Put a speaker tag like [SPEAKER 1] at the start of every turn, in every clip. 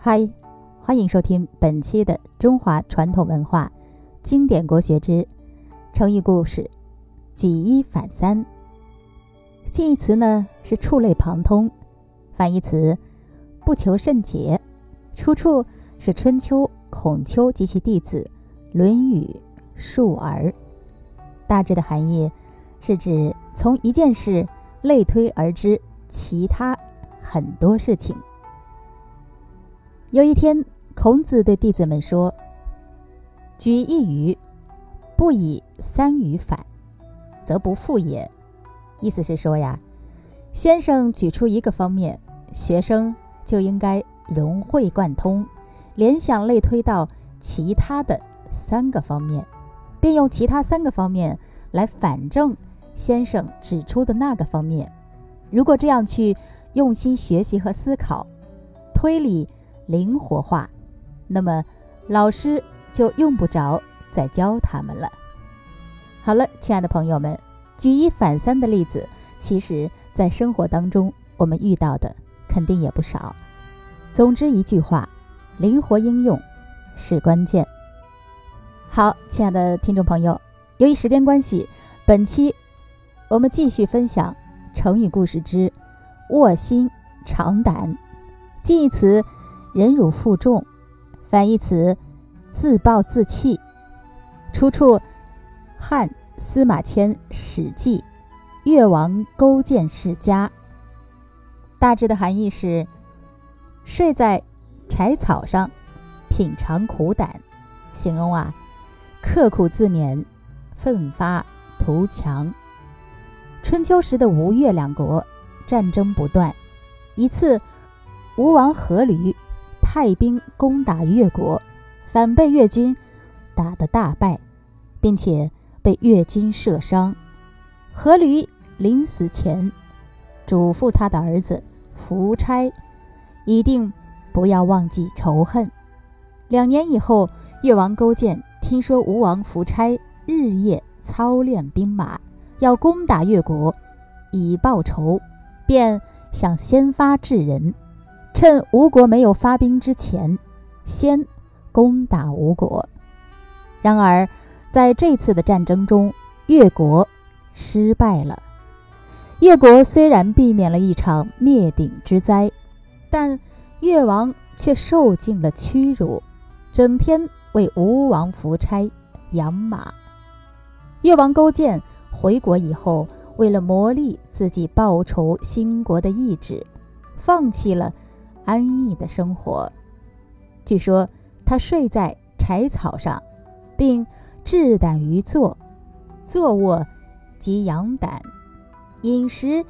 [SPEAKER 1] 嗨，欢迎收听本期的中华传统文化经典国学之成语故事“举一反三”。近义词呢是触类旁通，反义词不求甚解。出处是春秋孔丘及其弟子《论语·述而》。大致的含义是指从一件事类推而知其他很多事情。有一天，孔子对弟子们说：“举一隅，不以三隅反，则不复也。”意思是说呀，先生举出一个方面，学生就应该融会贯通，联想类推到其他的三个方面，并用其他三个方面来反证先生指出的那个方面。如果这样去用心学习和思考，推理。灵活化，那么老师就用不着再教他们了。好了，亲爱的朋友们，举一反三的例子，其实在生活当中我们遇到的肯定也不少。总之一句话，灵活应用是关键。好，亲爱的听众朋友，由于时间关系，本期我们继续分享成语故事之“卧薪尝胆”，近义词。忍辱负重，反义词自暴自弃。出处汉司马迁《史记·越王勾践世家》。大致的含义是：睡在柴草上，品尝苦胆，形容啊刻苦自勉，奋发图强。春秋时的吴越两国战争不断，一次吴王阖闾。派兵攻打越国，反被越军打得大败，并且被越军射伤。阖闾临死前嘱咐他的儿子夫差，一定不要忘记仇恨。两年以后，越王勾践听说吴王夫差日夜操练兵马，要攻打越国，以报仇，便想先发制人。趁吴国没有发兵之前，先攻打吴国。然而，在这次的战争中，越国失败了。越国虽然避免了一场灭顶之灾，但越王却受尽了屈辱，整天为吴王夫差养马。越王勾践回国以后，为了磨砺自己报仇兴国的意志，放弃了。安逸的生活。据说他睡在柴草上，并置胆于坐，坐卧即养胆，饮食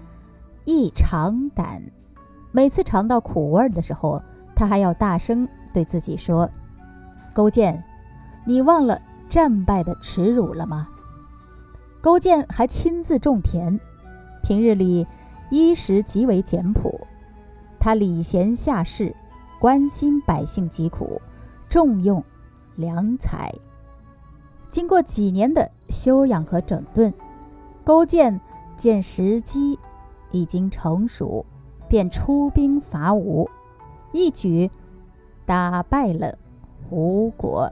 [SPEAKER 1] 亦尝胆。每次尝到苦味的时候，他还要大声对自己说：“勾践，你忘了战败的耻辱了吗？”勾践还亲自种田，平日里衣食极为简朴。他礼贤下士，关心百姓疾苦，重用良才。经过几年的修养和整顿，勾践见时机已经成熟，便出兵伐吴，一举打败了吴国。